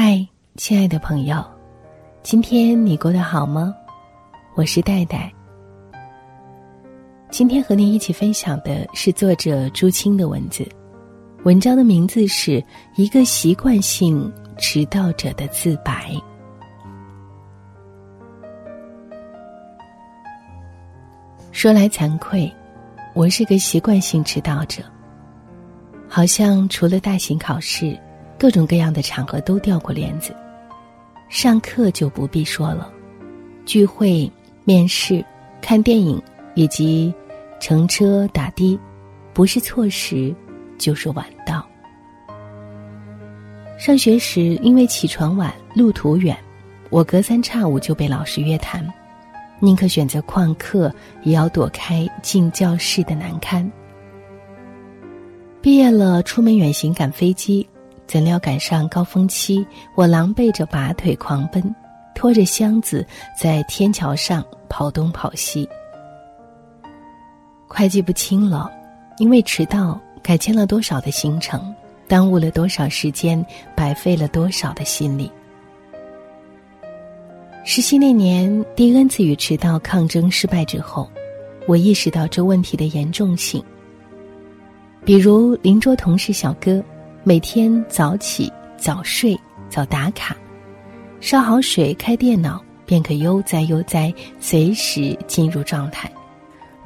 嗨，亲爱的朋友，今天你过得好吗？我是戴戴。今天和您一起分享的是作者朱青的文字，文章的名字是一个习惯性迟到者的自白。说来惭愧，我是个习惯性迟到者，好像除了大型考试。各种各样的场合都掉过帘子，上课就不必说了，聚会、面试、看电影以及乘车打的，不是错时，就是晚到。上学时因为起床晚、路途远，我隔三差五就被老师约谈，宁可选择旷课，也要躲开进教室的难堪。毕业了，出门远行赶飞机。怎料赶上高峰期，我狼狈着拔腿狂奔，拖着箱子在天桥上跑东跑西。会计不清了，因为迟到改签了多少的行程，耽误了多少时间，白费了多少的心力。实习那年，第 N 次与迟到抗争失败之后，我意识到这问题的严重性。比如邻桌同事小哥。每天早起早睡早打卡，烧好水开电脑便可悠哉悠哉，随时进入状态。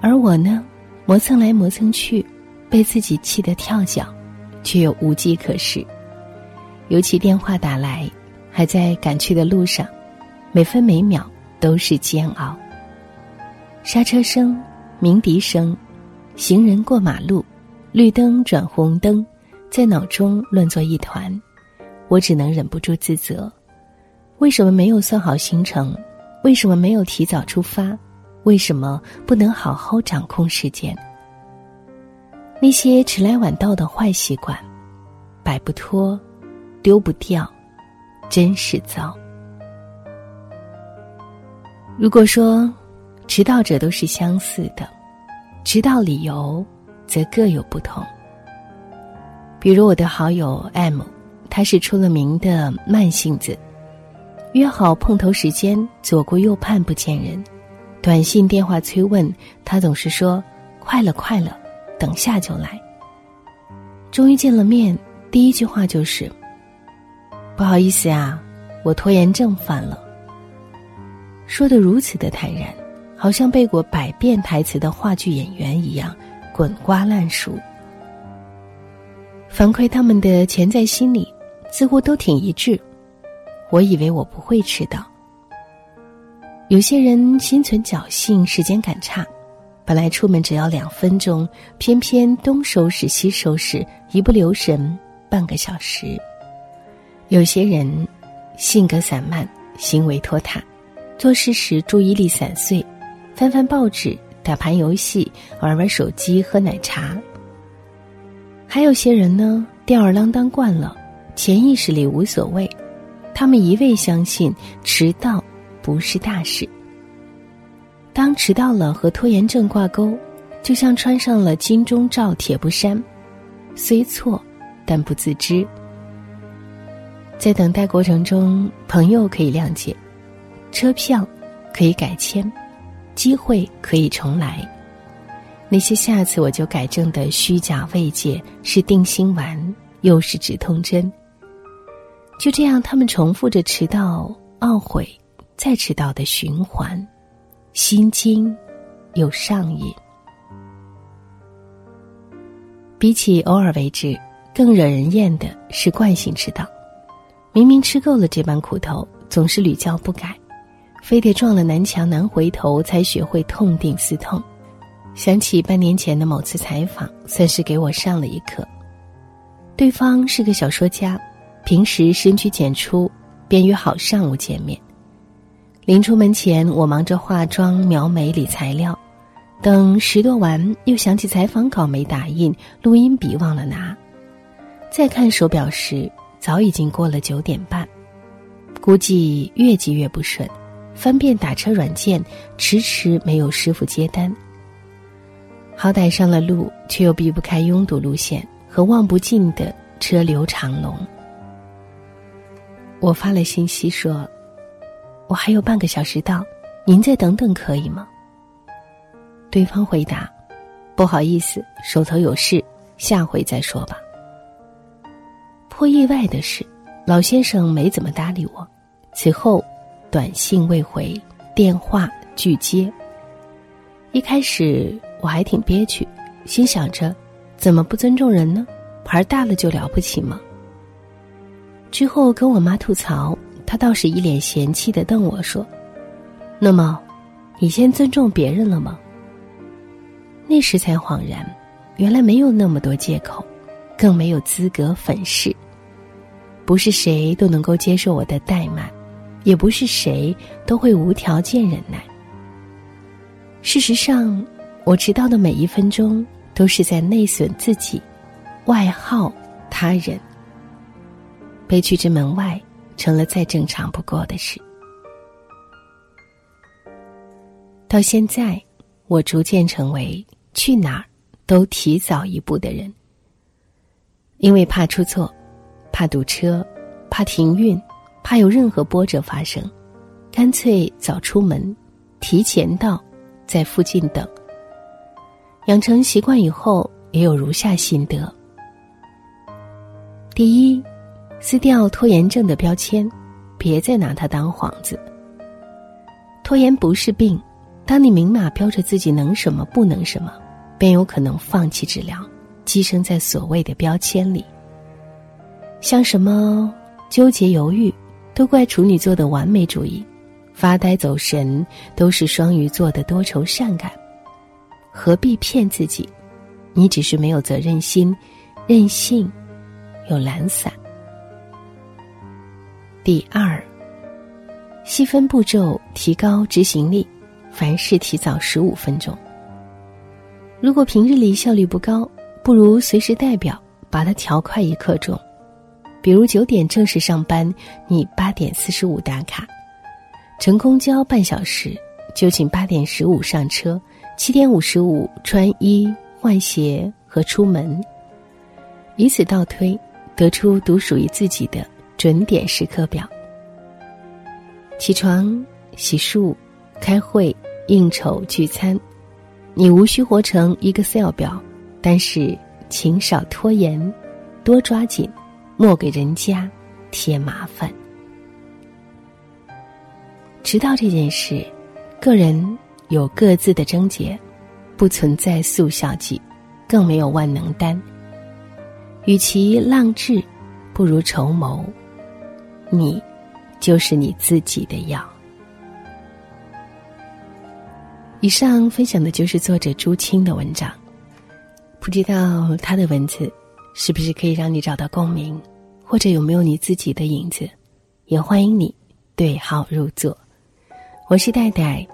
而我呢，磨蹭来磨蹭去，被自己气得跳脚，却又无计可施。尤其电话打来，还在赶去的路上，每分每秒都是煎熬。刹车声、鸣笛声，行人过马路，绿灯转红灯。在脑中乱作一团，我只能忍不住自责：为什么没有算好行程？为什么没有提早出发？为什么不能好好掌控时间？那些迟来晚到的坏习惯，摆不脱，丢不掉，真是糟。如果说迟到者都是相似的，迟到理由则各有不同。比如我的好友 M，他是出了名的慢性子，约好碰头时间，左顾右盼不见人，短信电话催问，他总是说快了快了，等下就来。终于见了面，第一句话就是不好意思啊，我拖延症犯了。说的如此的坦然，好像背过百遍台词的话剧演员一样，滚瓜烂熟。反馈他们的潜在心理，似乎都挺一致。我以为我不会迟到。有些人心存侥幸，时间感差，本来出门只要两分钟，偏偏东收拾西收拾，一不留神半个小时。有些人性格散漫，行为拖沓，做事时注意力散碎，翻翻报纸，打盘游戏，玩玩手机，喝奶茶。还有些人呢，吊儿郎当惯了，潜意识里无所谓，他们一味相信迟到不是大事。当迟到了和拖延症挂钩，就像穿上了金钟罩铁布衫，虽错，但不自知。在等待过程中，朋友可以谅解，车票可以改签，机会可以重来。那些下次我就改正的虚假慰藉，是定心丸，又是止痛针。就这样，他们重复着迟到、懊悔、再迟到的循环，心惊又上瘾。比起偶尔为之，更惹人厌的是惯性迟到。明明吃够了这般苦头，总是屡教不改，非得撞了南墙难回头，才学会痛定思痛。想起半年前的某次采访，算是给我上了一课。对方是个小说家，平时深居简出，便约好上午见面。临出门前，我忙着化妆、描眉、理材料，等拾掇完，又想起采访稿没打印，录音笔忘了拿。再看手表时，早已经过了九点半。估计越急越不顺，翻遍打车软件，迟迟没有师傅接单。好歹上了路，却又避不开拥堵路线和望不尽的车流长龙。我发了信息说：“我还有半个小时到，您再等等可以吗？”对方回答：“不好意思，手头有事，下回再说吧。”颇意外的是，老先生没怎么搭理我，此后短信未回，电话拒接。一开始我还挺憋屈，心想着怎么不尊重人呢？牌大了就了不起吗？之后跟我妈吐槽，她倒是一脸嫌弃的瞪我说：“那么，你先尊重别人了吗？”那时才恍然，原来没有那么多借口，更没有资格粉饰。不是谁都能够接受我的怠慢，也不是谁都会无条件忍耐。事实上，我迟到的每一分钟都是在内损自己，外耗他人。被拒之门外，成了再正常不过的事。到现在，我逐渐成为去哪儿都提早一步的人，因为怕出错，怕堵车，怕停运，怕有任何波折发生，干脆早出门，提前到，在附近等。养成习惯以后，也有如下心得：第一，撕掉拖延症的标签，别再拿它当幌子。拖延不是病。当你明码标着自己能什么不能什么，便有可能放弃治疗，寄生在所谓的标签里。像什么纠结犹豫，都怪处女座的完美主义；发呆走神，都是双鱼座的多愁善感。何必骗自己？你只是没有责任心，任性，又懒散。第二，细分步骤，提高执行力。凡事提早十五分钟。如果平日里效率不高，不如随时代表把它调快一刻钟。比如九点正式上班，你八点四十五打卡，乘公交半小时，就请八点十五上车，七点五十五穿衣换鞋和出门。以此倒推，得出独属于自己的准点时刻表。起床，洗漱。开会、应酬、聚餐，你无需活成 Excel 表，但是请少拖延，多抓紧，莫给人家添麻烦。迟到这件事，个人有各自的症结，不存在速效剂，更没有万能丹。与其浪掷，不如筹谋。你，就是你自己的药。以上分享的就是作者朱青的文章，不知道他的文字是不是可以让你找到共鸣，或者有没有你自己的影子，也欢迎你对号入座。我是戴戴，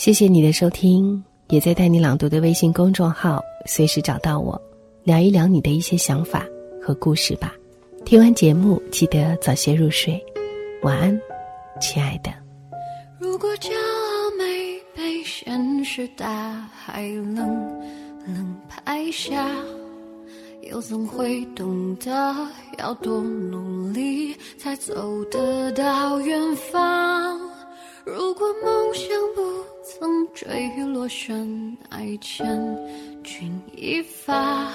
谢谢你的收听，也在带你朗读的微信公众号随时找到我，聊一聊你的一些想法和故事吧。听完节目记得早些入睡，晚安，亲爱的。如果骄傲没。被现实大海冷冷拍下，又怎会懂得要多努力才走得到远方？如果梦想不曾坠落深爱千钧一发，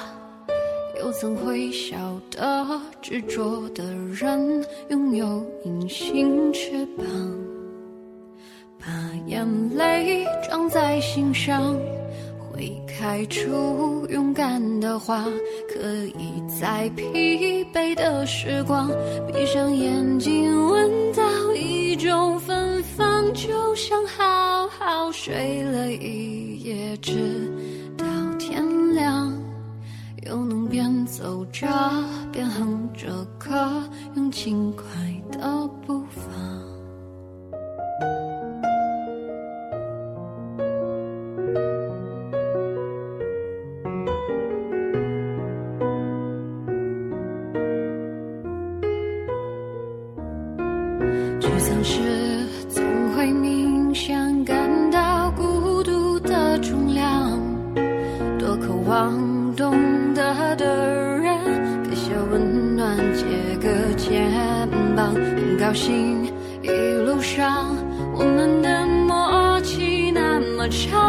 又怎会晓得执着的人拥有隐形翅膀？把眼泪装在心上，会开出勇敢的花。可以在疲惫的时光，闭上眼睛闻到一种芬就像好好睡了一夜，直到天亮，又能边走着边哼着歌，用轻快的步伐。沮丧时小心一路上我们的默契那么长。